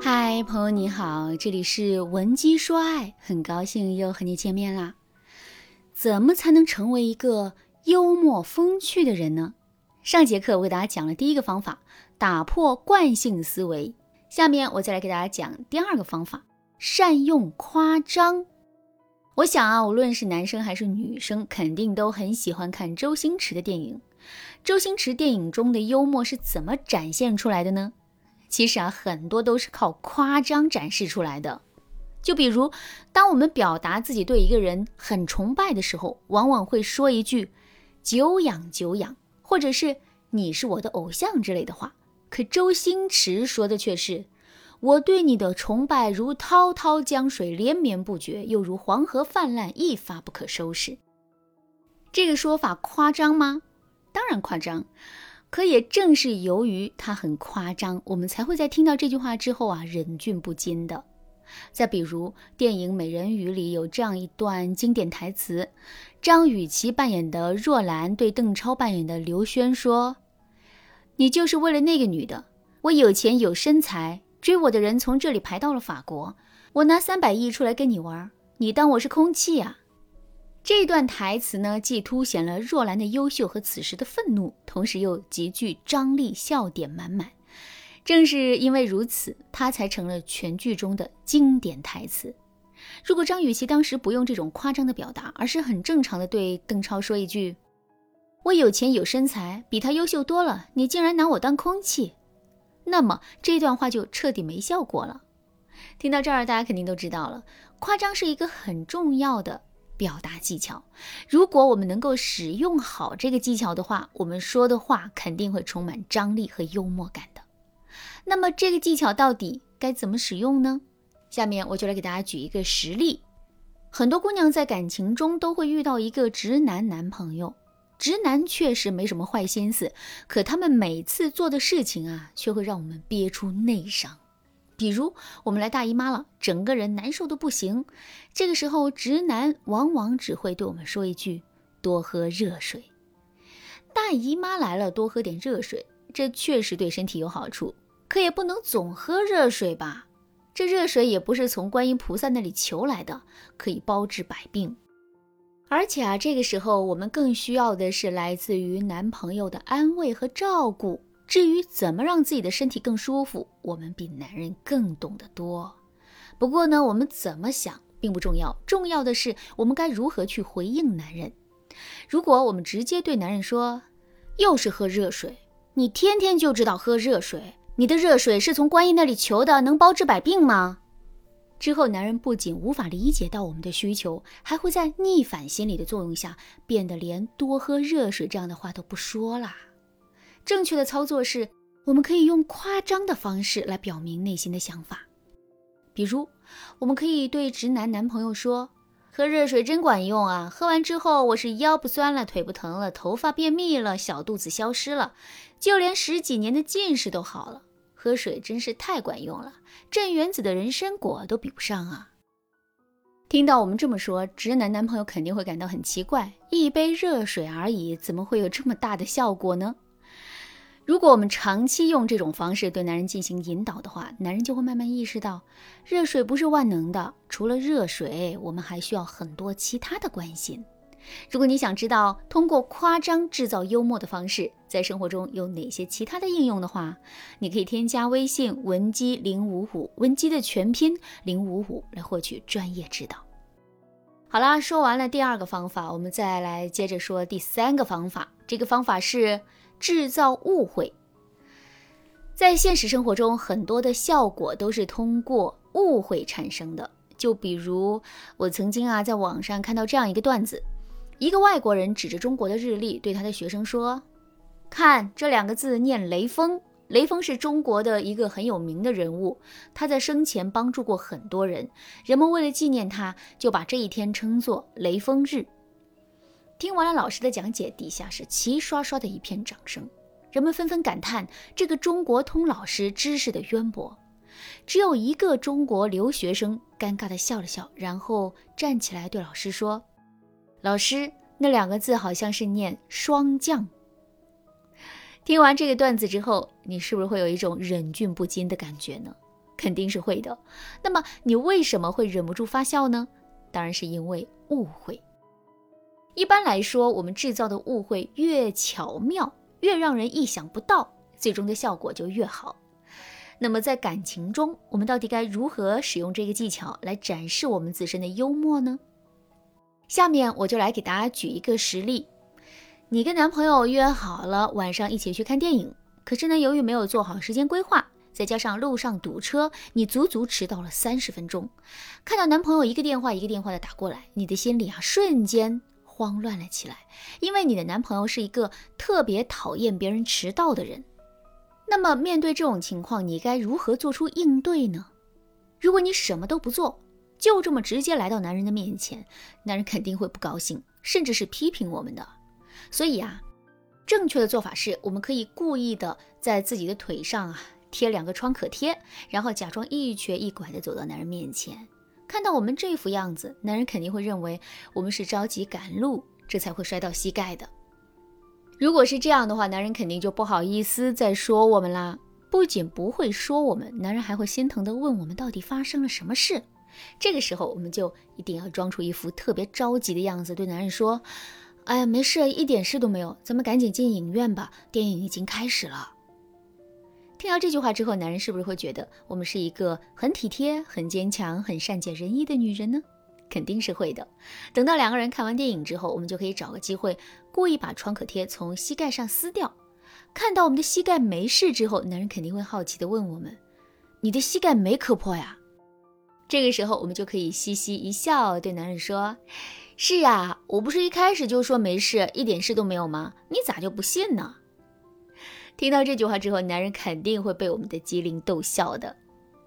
嗨，朋友你好，这里是文姬说爱，很高兴又和你见面啦。怎么才能成为一个幽默风趣的人呢？上节课我给大家讲了第一个方法，打破惯性思维。下面我再来给大家讲第二个方法，善用夸张。我想啊，无论是男生还是女生，肯定都很喜欢看周星驰的电影。周星驰电影中的幽默是怎么展现出来的呢？其实啊，很多都是靠夸张展示出来的。就比如，当我们表达自己对一个人很崇拜的时候，往往会说一句“久仰久仰”或者是“你是我的偶像”之类的话。可周星驰说的却是“我对你的崇拜如滔滔江水连绵不绝，又如黄河泛滥一发不可收拾”。这个说法夸张吗？当然夸张。可也正是由于他很夸张，我们才会在听到这句话之后啊，忍俊不禁的。再比如电影《美人鱼》里有这样一段经典台词：张雨绮扮演的若兰对邓超扮演的刘轩说：“你就是为了那个女的，我有钱有身材，追我的人从这里排到了法国，我拿三百亿出来跟你玩，你当我是空气呀？”这段台词呢，既凸显了若兰的优秀和此时的愤怒，同时又极具张力，笑点满满。正是因为如此，它才成了全剧中的经典台词。如果张雨绮当时不用这种夸张的表达，而是很正常的对邓超说一句：“我有钱有身材，比他优秀多了，你竟然拿我当空气。”那么这段话就彻底没效果了。听到这儿，大家肯定都知道了，夸张是一个很重要的。表达技巧，如果我们能够使用好这个技巧的话，我们说的话肯定会充满张力和幽默感的。那么这个技巧到底该怎么使用呢？下面我就来给大家举一个实例。很多姑娘在感情中都会遇到一个直男男朋友，直男确实没什么坏心思，可他们每次做的事情啊，却会让我们憋出内伤。比如我们来大姨妈了，整个人难受的不行。这个时候，直男往往只会对我们说一句：“多喝热水。”大姨妈来了，多喝点热水，这确实对身体有好处。可也不能总喝热水吧？这热水也不是从观音菩萨那里求来的，可以包治百病。而且啊，这个时候我们更需要的是来自于男朋友的安慰和照顾。至于怎么让自己的身体更舒服，我们比男人更懂得多。不过呢，我们怎么想并不重要，重要的是我们该如何去回应男人。如果我们直接对男人说：“又是喝热水，你天天就知道喝热水，你的热水是从观音那里求的，能包治百病吗？”之后，男人不仅无法理解到我们的需求，还会在逆反心理的作用下，变得连多喝热水这样的话都不说啦。正确的操作是，我们可以用夸张的方式来表明内心的想法。比如，我们可以对直男男朋友说：“喝热水真管用啊！喝完之后，我是腰不酸了，腿不疼了，头发便秘了，小肚子消失了，就连十几年的近视都好了。喝水真是太管用了，镇元子的人参果都比不上啊！”听到我们这么说，直男男朋友肯定会感到很奇怪：一杯热水而已，怎么会有这么大的效果呢？如果我们长期用这种方式对男人进行引导的话，男人就会慢慢意识到，热水不是万能的，除了热水，我们还需要很多其他的关心。如果你想知道通过夸张制造幽默的方式在生活中有哪些其他的应用的话，你可以添加微信文姬零五五，文姬的全拼零五五来获取专业指导。好啦，说完了第二个方法，我们再来接着说第三个方法。这个方法是。制造误会，在现实生活中，很多的效果都是通过误会产生的。就比如，我曾经啊在网上看到这样一个段子：一个外国人指着中国的日历，对他的学生说：“看这两个字念雷锋，雷锋是中国的一个很有名的人物，他在生前帮助过很多人，人们为了纪念他，就把这一天称作雷锋日。”听完了老师的讲解，底下是齐刷刷的一片掌声，人们纷纷感叹这个中国通老师知识的渊博。只有一个中国留学生尴尬地笑了笑，然后站起来对老师说：“老师，那两个字好像是念霜降。”听完这个段子之后，你是不是会有一种忍俊不禁的感觉呢？肯定是会的。那么你为什么会忍不住发笑呢？当然是因为误会。一般来说，我们制造的误会越巧妙，越让人意想不到，最终的效果就越好。那么在感情中，我们到底该如何使用这个技巧来展示我们自身的幽默呢？下面我就来给大家举一个实例：你跟男朋友约好了晚上一起去看电影，可是呢，由于没有做好时间规划，再加上路上堵车，你足足迟到了三十分钟。看到男朋友一个电话一个电话的打过来，你的心里啊瞬间慌乱了起来，因为你的男朋友是一个特别讨厌别人迟到的人。那么面对这种情况，你该如何做出应对呢？如果你什么都不做，就这么直接来到男人的面前，男人肯定会不高兴，甚至是批评我们的。所以啊，正确的做法是，我们可以故意的在自己的腿上啊贴两个创可贴，然后假装一瘸一拐的走到男人面前。看到我们这副样子，男人肯定会认为我们是着急赶路，这才会摔到膝盖的。如果是这样的话，男人肯定就不好意思再说我们啦。不仅不会说我们，男人还会心疼的问我们到底发生了什么事。这个时候，我们就一定要装出一副特别着急的样子，对男人说：“哎呀，没事，一点事都没有，咱们赶紧进影院吧，电影已经开始了。”听到这句话之后，男人是不是会觉得我们是一个很体贴、很坚强、很善解人意的女人呢？肯定是会的。等到两个人看完电影之后，我们就可以找个机会，故意把创可贴从膝盖上撕掉。看到我们的膝盖没事之后，男人肯定会好奇地问我们：“你的膝盖没磕破呀？”这个时候，我们就可以嘻嘻一笑，对男人说：“是啊，我不是一开始就说没事，一点事都没有吗？你咋就不信呢？”听到这句话之后，男人肯定会被我们的机灵逗笑的。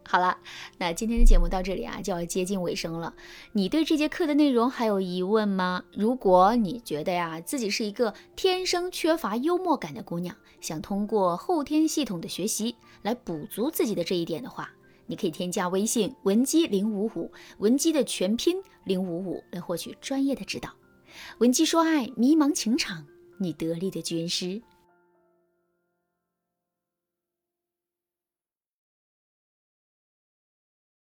好了，那今天的节目到这里啊，就要接近尾声了。你对这节课的内容还有疑问吗？如果你觉得呀，自己是一个天生缺乏幽默感的姑娘，想通过后天系统的学习来补足自己的这一点的话，你可以添加微信文姬零五五，文姬的全拼零五五，来获取专业的指导。文姬说爱，迷茫情场，你得力的军师。